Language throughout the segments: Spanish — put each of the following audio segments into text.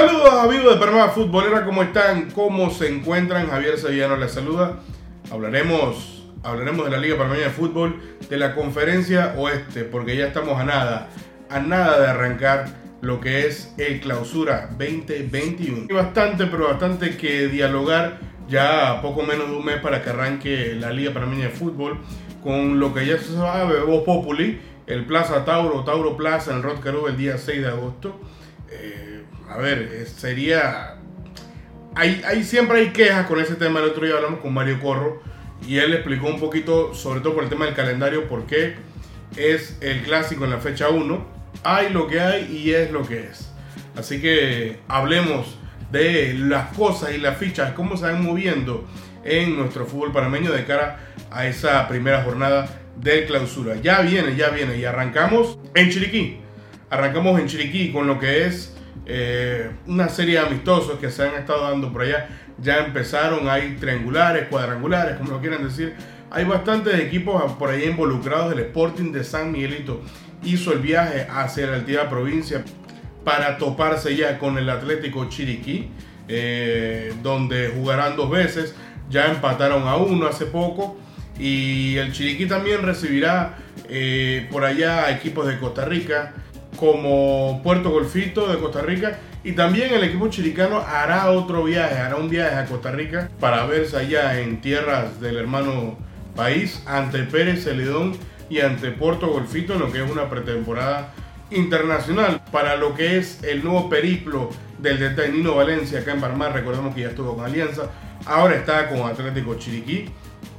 Saludos amigos de Panamá Futbolera, ¿cómo están? ¿Cómo se encuentran? Javier Sevillano les saluda. Hablaremos, hablaremos de la Liga Panameña de Fútbol, de la Conferencia Oeste, porque ya estamos a nada, a nada de arrancar lo que es el Clausura 2021. Hay bastante, pero bastante que dialogar ya poco menos de un mes para que arranque la Liga Panameña de Fútbol con lo que ya se sabe, Voz Populi, el Plaza Tauro, Tauro Plaza en Rod el día 6 de agosto. Eh, a ver, eh, sería... Hay, hay, siempre hay quejas con ese tema. El otro día hablamos con Mario Corro y él explicó un poquito, sobre todo por el tema del calendario, por qué es el clásico en la fecha 1. Hay lo que hay y es lo que es. Así que hablemos de las cosas y las fichas, cómo se van moviendo en nuestro fútbol panameño de cara a esa primera jornada de clausura. Ya viene, ya viene y arrancamos en Chiriquí. Arrancamos en Chiriquí con lo que es eh, una serie de amistosos que se han estado dando por allá. Ya empezaron, hay triangulares, cuadrangulares, como lo quieran decir. Hay bastantes equipos por ahí involucrados. El Sporting de San Miguelito hizo el viaje hacia la altiva provincia para toparse ya con el Atlético Chiriquí, eh, donde jugarán dos veces. Ya empataron a uno hace poco. Y el Chiriquí también recibirá eh, por allá equipos de Costa Rica, como Puerto Golfito de Costa Rica. Y también el equipo chiricano hará otro viaje, hará un viaje a Costa Rica para verse allá en tierras del hermano país ante Pérez Celedón y ante Puerto Golfito en lo que es una pretemporada internacional para lo que es el nuevo periplo del detenido Valencia acá en Barmar. Recordemos que ya estuvo con Alianza, ahora está con Atlético Chiriquí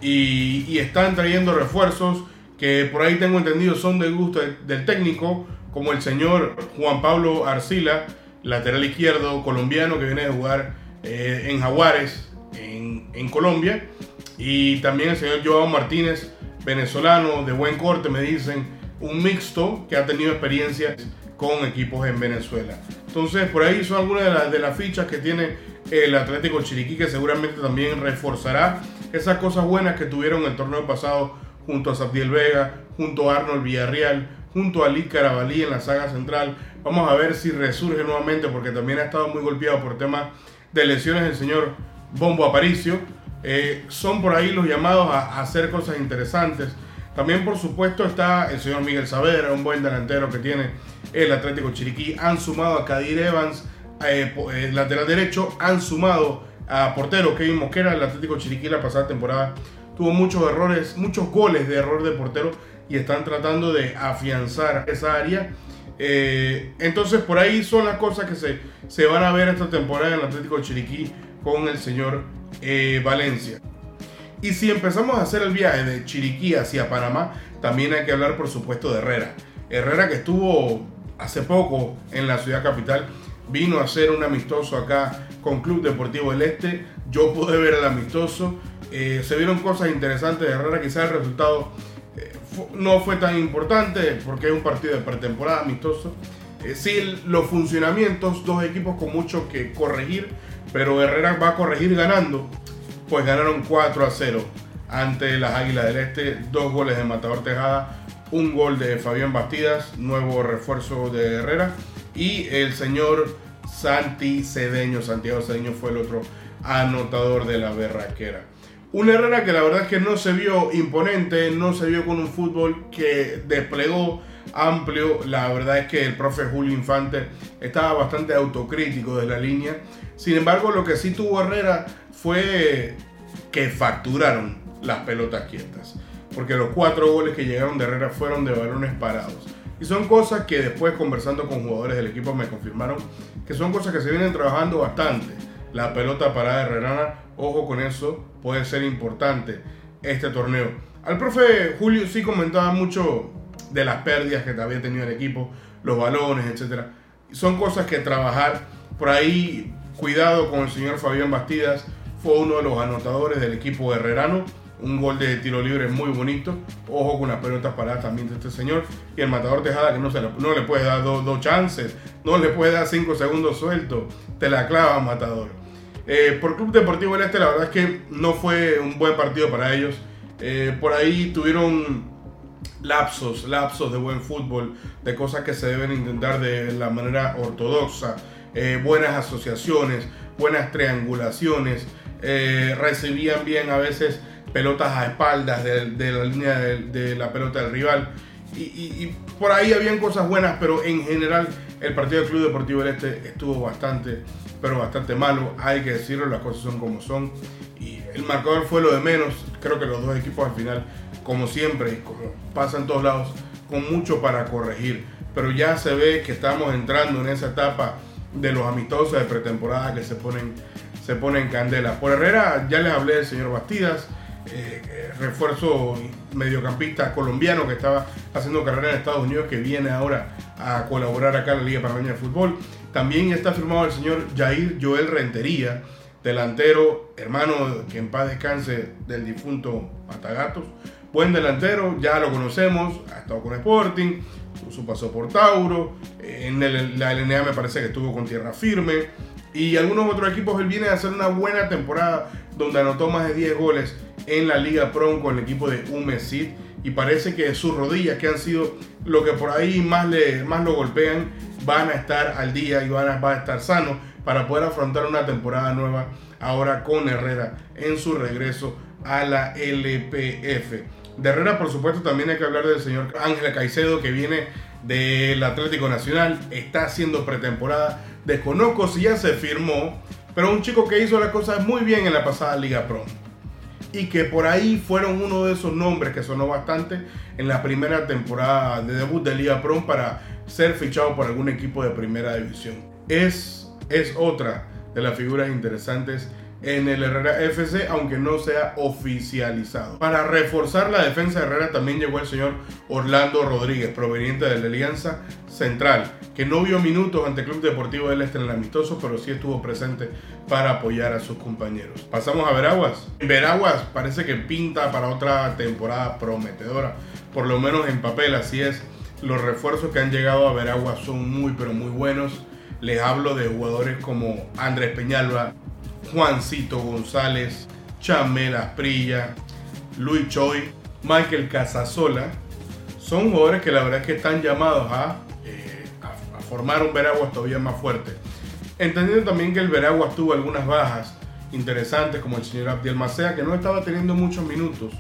y están trayendo refuerzos que por ahí tengo entendido son de gusto del técnico como el señor Juan Pablo Arcila, lateral izquierdo colombiano que viene a jugar eh, en Jaguares, en, Colombia, y también el señor Joao Martínez, venezolano de buen corte, me dicen, un mixto que ha tenido experiencia con equipos en Venezuela. Entonces, por ahí son algunas de, las, de las fichas que tiene el Atlético Chiriquí, que seguramente también reforzará esas cosas buenas que tuvieron el torneo pasado junto a Sabdiel Vega, junto a Arnold Villarreal, junto a Lee Carabalí en la saga central. Vamos a ver si resurge nuevamente porque también ha estado muy golpeado por temas de lesiones el señor Bombo Aparicio. Eh, son por ahí los llamados a, hacer cosas interesantes. También por supuesto está el señor Miguel Saavedra, un buen delantero que tiene el Atlético Chiriquí. Han sumado a Kadir Evans, eh, eh, lateral derecho. Han sumado a portero Kevin Mosquera, el Atlético Chiriquí la pasada temporada. Tuvo muchos errores, muchos goles de error de portero y están tratando de afianzar esa área. Eh, entonces por ahí son las cosas que se, se, van a ver esta temporada en el Atlético Chiriquí con el señor eh, Valencia. Y si empezamos a hacer el viaje de Chiriquí hacia Panamá, también hay que hablar por supuesto de Herrera. Herrera que estuvo hace poco en la ciudad capital, vino a hacer un amistoso acá con Club Deportivo del Este. Yo pude ver el amistoso. Eh, se vieron cosas interesantes de Herrera, quizás el resultado no fue tan importante porque es un partido de pretemporada amistoso. Eh, sí, los funcionamientos, dos equipos con mucho que corregir, pero Herrera va a corregir ganando. Pues ganaron 4 a 0 ante las Águilas del Este, dos goles de Matador Tejada, un gol de Fabián Bastidas, nuevo refuerzo de Herrera, y el señor Santi Cedeño, Santiago Cedeño fue el otro anotador de la berraquera. Un Herrera que la verdad es que no se vio imponente, no se vio con un fútbol que desplegó amplio. La verdad es que el profe Julio Infante estaba bastante autocrítico de la línea. Sin embargo, lo que sí tuvo Herrera fue que facturaron las pelotas quietas. Porque los cuatro goles que llegaron de Herrera fueron de balones parados. Y son cosas que después conversando con jugadores del equipo me confirmaron que son cosas que se vienen trabajando bastante la pelota parada de Herrera. Ojo con eso, puede ser importante este torneo. Al profe Julio sí comentaba mucho de las pérdidas que había tenido el equipo, los balones, etc. Son cosas que trabajar. Por ahí, cuidado con el señor Fabián Bastidas, fue uno de los anotadores del equipo herrerano. Un gol de tiro libre muy bonito. Ojo con las pelotas paradas también de este señor. Y el matador Tejada que no, se le, no le puede dar dos, dos chances. No le puede dar cinco segundos suelto. Te la clava, matador. Eh, por Club Deportivo del Este, la verdad es que no fue un buen partido para ellos. Eh, por ahí tuvieron lapsos, lapsos de buen fútbol, de cosas que se deben intentar de la manera ortodoxa. eh, buenas asociaciones, buenas triangulaciones, eh, recibían bien a veces pelotas a espaldas de, la línea de, la pelota del rival. Y, por ahí habían cosas buenas, pero en general el partido del Club Deportivo del Este estuvo bastante, pero bastante malo. Hay que decirlo, las cosas son como son. Y el marcador fue lo de menos. Creo que los dos equipos al final, como siempre, y como pasa en todos lados, con mucho para corregir. Pero ya se ve que estamos entrando en esa etapa de los amistosos de pretemporada que se ponen, se ponen candela. Por Herrera ya les hablé del señor Bastidas, eh, eh, refuerzo mediocampista colombiano que estaba haciendo carrera en Estados Unidos, que viene ahora a colaborar acá en la Liga Panameña de Fútbol. También está firmado el señor Jair Joel Rentería, delantero, hermano que en paz descanse del difunto Matagatos. Buen delantero, ya lo conocemos, ha estado con Sporting, su paso por Tauro, en la LNA me parece que estuvo con Tierra Firme y algunos otros equipos él viene a hacer una buena temporada donde anotó más de 10 goles en la Liga Pro con el equipo de Umesid y parece que sus rodillas que han sido lo que por ahí más, le, más lo golpean van a estar al día y van a, va a estar sano para poder afrontar una temporada nueva ahora con Herrera en su regreso a la LPF. De Herrera, por supuesto, también hay que hablar del señor Ángel Caicedo, que viene del Atlético Nacional, está haciendo pretemporada. Desconozco si ya se firmó, pero un chico que hizo las cosas muy bien en la pasada Liga Pro. Y que por ahí fueron uno de esos nombres que sonó bastante en la primera temporada de debut de Liga Pro para ser fichado por algún equipo de primera división. Es, es otra de las figuras interesantes en el Herrera FC, aunque no sea oficializado. Para reforzar la defensa de Herrera también llegó el señor Orlando Rodríguez, proveniente de la Alianza Central, que no vio minutos ante Club Deportivo del Este en el amistoso, pero sí estuvo presente para apoyar a sus compañeros. Pasamos a Veraguas. Veraguas parece que pinta para otra temporada prometedora, por lo menos en papel, así es. Los refuerzos que han llegado a Veraguas son muy, pero muy buenos. Les hablo de jugadores como Andrés Peñalba, Juancito González, Chamel Asprilla, Luis Choi, Michael Casasola, son jugadores que la verdad es que están llamados eh, a, a, formar un Veraguas todavía más fuerte. Entendiendo también que el Veraguas tuvo algunas bajas interesantes, como el señor Abdiel Macea, que no estaba teniendo muchos minutos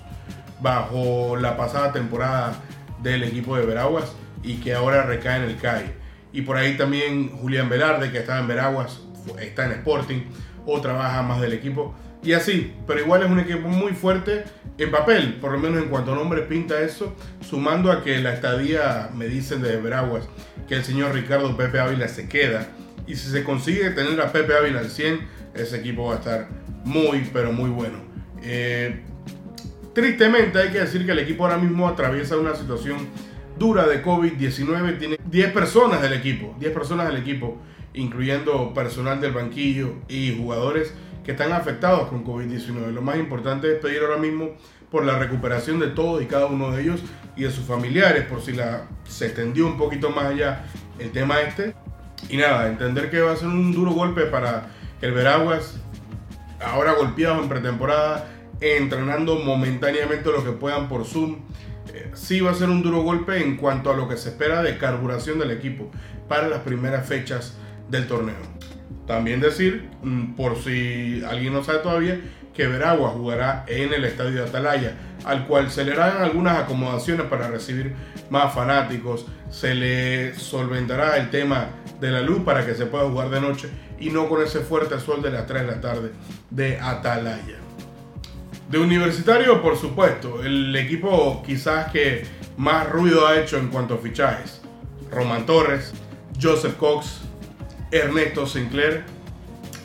bajo la pasada temporada del equipo de Veraguas y que ahora recae en el CAI. Y por ahí también Julián Velarde, que estaba en Veraguas, está en Sporting o trabaja más del equipo. Y así, pero igual es un equipo muy fuerte en papel, por lo menos en cuanto a nombre pinta eso, sumando a que la estadía, me dicen de Veraguas, que el señor Ricardo Pepe Ávila se queda. Y si se consigue tener a Pepe Ávila al 100, ese equipo va a estar muy, pero muy bueno. Eh, tristemente hay que decir que el equipo ahora mismo atraviesa una situación dura de COVID-19. Tiene 10 personas del equipo, 10 personas del equipo incluyendo personal del banquillo y jugadores que están afectados con COVID-19. Lo más importante es pedir ahora mismo por la recuperación de todos y cada uno de ellos y de sus familiares, por si la, se extendió un poquito más allá el tema este. Y nada, entender que va a ser un duro golpe para el Veraguas, ahora golpeado en pretemporada, entrenando momentáneamente lo que puedan por Zoom. Eh, sí va a ser un duro golpe en cuanto a lo que se espera de carburación del equipo para las primeras fechas del torneo. También decir, mm, por si alguien no sabe todavía, que Veragua jugará en el estadio de Atalaya, al cual se le harán algunas acomodaciones para recibir más fanáticos, se le solventará el tema de la luz para que se pueda jugar de noche y no con ese fuerte sol de las 3 de la tarde de Atalaya. De universitario, por supuesto, el equipo quizás que más ruido ha hecho en cuanto a fichajes. Roman Torres, Joseph Cox, Ernesto Sinclair,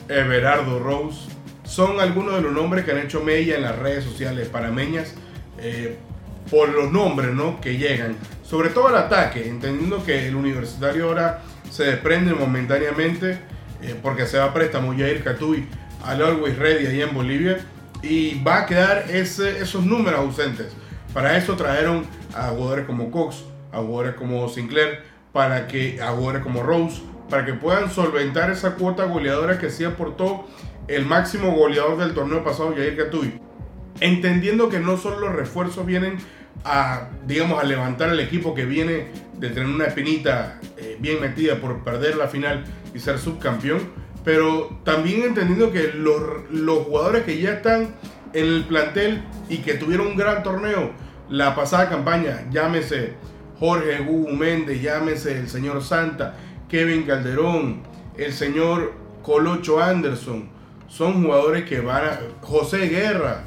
Everardo Rose, son algunos de los nombres que han hecho mella en las redes sociales panameñas eh, por los nombres ¿no? que llegan, sobre todo el ataque, entendiendo que el universitario ahora se desprende momentáneamente eh, porque se va a préstamo Jair Catuy al Always Ready ahí en Bolivia y va a quedar ese, esos números ausentes. Para eso trajeron a jugadores como Cox, a jugadores como Sinclair, para que a jugadores como Rose para que puedan solventar esa cuota goleadora que sí aportó el máximo goleador del torneo pasado, Jair Gatuy. Entendiendo que no solo los refuerzos vienen a, digamos, a levantar el equipo que viene de tener una espinita eh, bien metida por perder la final y ser subcampeón, pero también entendiendo que los, los jugadores que ya están en el plantel y que tuvieron un gran torneo la pasada campaña, llámese Jorge Hugo Méndez, llámese el señor Santa, Kevin Calderón, el señor Colocho Anderson, son jugadores que van a, José Guerra,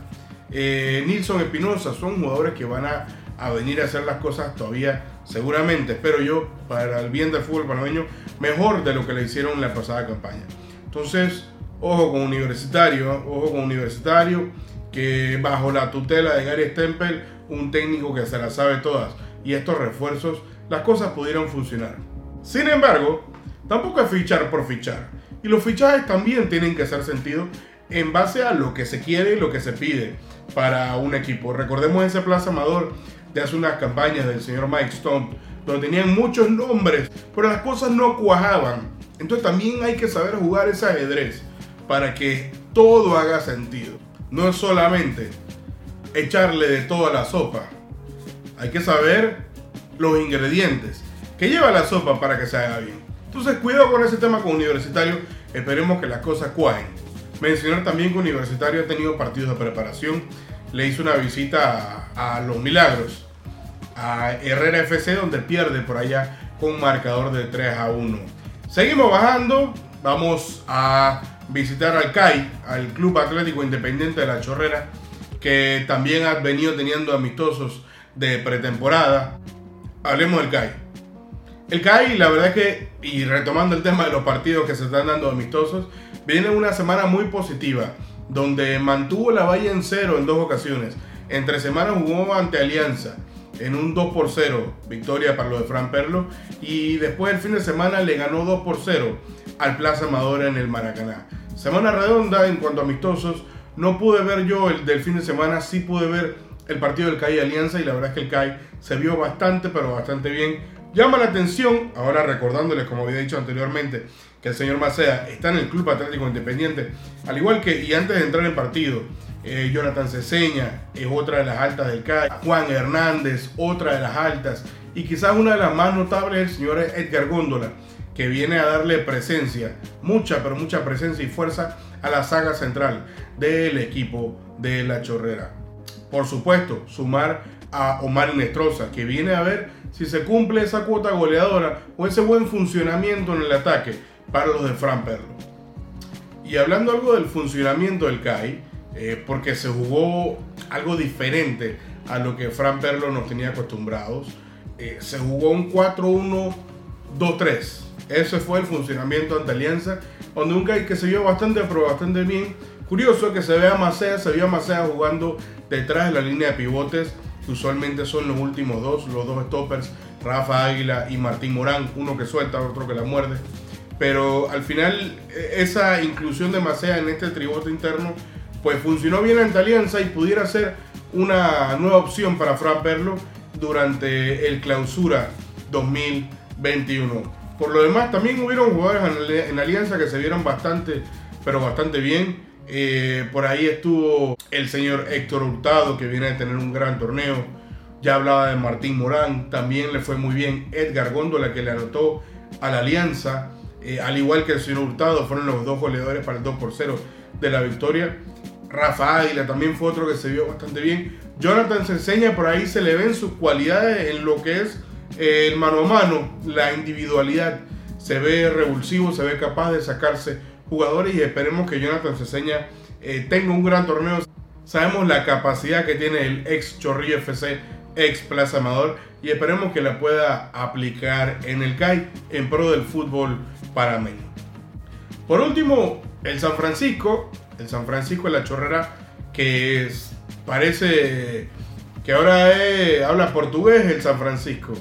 eh, Nilson son jugadores que van a, a, venir a hacer las cosas todavía, seguramente, espero yo, para el bien del fútbol panameño, mejor de lo que le hicieron en la pasada campaña. Entonces, ojo con Universitario, ojo con Universitario, que bajo la tutela de Gary Stempel, un técnico que se las sabe todas, y estos refuerzos, las cosas pudieron funcionar. Sin embargo, tampoco es fichar por fichar. Y los fichajes también tienen que hacer sentido en base a lo que se quiere y lo que se pide para un equipo. Recordemos ese Plaza Amador de hace unas campañas del señor Mike Stone, donde tenían muchos nombres, pero las cosas no cuajaban. Entonces también hay que saber jugar ese ajedrez para que todo haga sentido. No es solamente echarle de toda la sopa. Hay que saber los ingredientes que lleva la sopa para que se haga bien. Entonces, cuidado con ese tema con Universitario. Esperemos que las cosas cuajen. Mencionar también que Universitario ha tenido partidos de preparación. Le hizo una visita a, Los Milagros, a Herrera FC, donde pierde por allá con un marcador de 3 a 1. Seguimos bajando. Vamos a visitar al CAI, al Club Atlético Independiente de la Chorrera, que también ha venido teniendo amistosos de pretemporada. Hablemos del CAI. El CAI, la verdad es que, y retomando el tema de los partidos que se están dando amistosos, viene una semana muy positiva, donde mantuvo la valla en cero en dos ocasiones. Entre semanas jugó ante Alianza en un 2 por 0, victoria para los de Fran Perlo, y después el fin de semana le ganó 2 por 0 al Plaza Amadora en el Maracaná. Semana redonda en cuanto a amistosos, no pude ver yo el del fin de semana, sí pude ver el partido del CAI Alianza y la verdad es que el CAI se vio bastante, pero bastante bien Llama la atención, ahora recordándoles, como había dicho anteriormente, que el señor Macea está en el Club Atlético Independiente, al igual que, y antes de entrar en partido, eh, Jonathan Ceseña es otra de las altas del CAI, Juan Hernández, otra de las altas, y quizás una de las más notables, el señor Edgar Góndola, que viene a darle presencia, mucha, pero mucha presencia y fuerza a la saga central del equipo de la Chorrera. Por supuesto, sumar a Omar Inestrosa, que viene a ver si se cumple esa cuota goleadora o ese buen funcionamiento en el ataque para los de Fran Perlo. Y hablando algo del funcionamiento del CAI, eh, porque se jugó algo diferente a lo que Fran Perlo nos tenía acostumbrados, eh, se jugó un 4-1-2-3. Ese fue el funcionamiento ante Alianza, donde un CAI que se vio bastante, pero bastante bien. Curioso que se vea Macea, se vio a Macea jugando detrás de la línea de pivotes usualmente son los últimos dos, los dos stoppers, Rafa Águila y Martín Morán, uno que suelta, otro que la muerde. Pero al final e, esa inclusión de Macea en este tributo interno pues funcionó bien ante Alianza y pudiera ser una nueva opción para Fran Perlo durante el clausura 2021. Por lo demás, también hubieron jugadores en Alianza que se vieron bastante, pero bastante bien. Eh, por ahí estuvo el señor Héctor Hurtado, que viene a tener un gran torneo. Ya hablaba de Martín Morán, también le fue muy bien Edgar Góndola, que le anotó a la Alianza. Eh, al igual que el señor Hurtado, fueron los dos goleadores para el 2 por 0 de la victoria. Rafa Águila también fue otro que se vio bastante bien. Jonathan se enseña, por ahí se le ven sus cualidades en lo que es el mano a mano, la individualidad. Se ve revulsivo, se ve capaz de sacarse jugadores y esperemos que Jonathan Ceseña eh, tenga un gran torneo. Sabemos la capacidad que tiene el ex Chorrillo FC, ex Plaza Amador y esperemos que la pueda aplicar en el CAI en pro del fútbol parameño. Por último, el San Francisco, el San Francisco de la Chorrera, que parece que ahora habla portugués el San Francisco.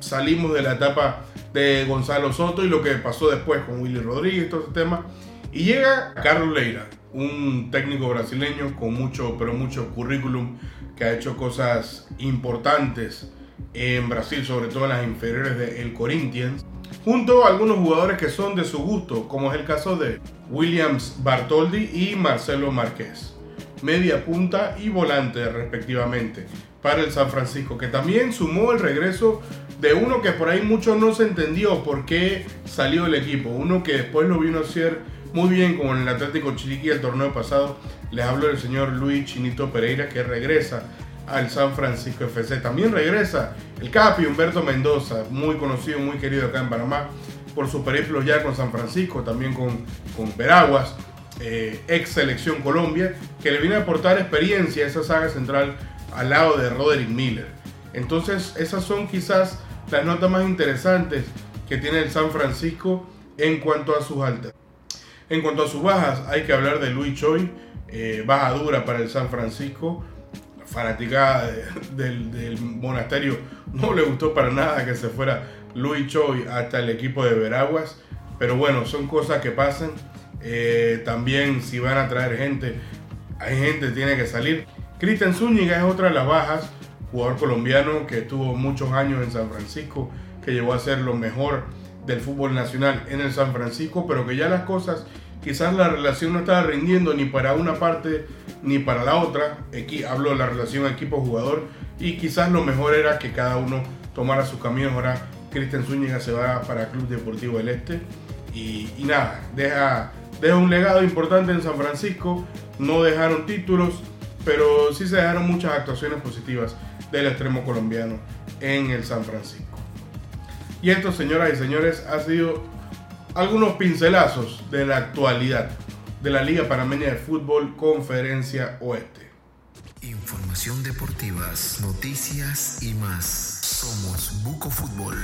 salimos de la etapa de Gonzalo Soto y lo que pasó después con Willy Rodríguez, todo ese tema. Y llega Carlos Leira, un técnico brasileño con mucho, pero mucho currículum, que ha hecho cosas importantes en Brasil, sobre todo en las inferiores del El Corinthians, junto a algunos jugadores que son de su gusto, como es el caso de Williams Bartoldi y Marcelo Márquez, media punta y volante respectivamente para el San Francisco, que también sumó el regreso de uno que por ahí mucho no se entendió por qué salió el equipo, uno que después lo vino a hacer muy bien como en el Atlético Chiriquí el torneo pasado, les hablo del señor Luis Chinito Pereira que regresa al San Francisco FC. También regresa el Capi Humberto Mendoza, muy conocido, muy querido acá en Panamá por sus periplos ya con San Francisco, también con, con Veraguas, eh, ex selección Colombia, que le viene a aportar experiencia a esa saga central al lado de Roderick Miller. Entonces, esas son quizás las notas más interesantes que tiene el San Francisco en cuanto a sus altas. En cuanto a sus bajas, hay que hablar de Luis Choi, eh, baja dura para el San Francisco. La fanaticada del, monasterio no le gustó para nada que se fuera Luis Choi hasta el equipo de Veraguas. Pero bueno, son cosas que pasan. Eh, también si van a traer gente, hay gente que tiene que salir. Cristian Zúñiga es otra de las bajas, jugador colombiano que estuvo muchos años en San Francisco, que llegó a ser lo mejor del fútbol nacional en el San Francisco, pero que ya las cosas, quizás la relación no estaba rindiendo ni para una parte ni para la otra. Aquí hablo de la relación equipo-jugador y quizás lo mejor era que cada uno tomara sus caminos. Ahora Cristian Zúñiga se va para Club Deportivo del Este y, nada, deja, deja un legado importante en San Francisco. No dejaron títulos, pero sí se dejaron muchas actuaciones positivas del extremo colombiano en el San Francisco. Y esto, señoras y señores, ha sido algunos pincelazos de la actualidad de la Liga Panameña de Fútbol Conferencia Oeste. Información deportivas, noticias y más. Somos Buco Fútbol.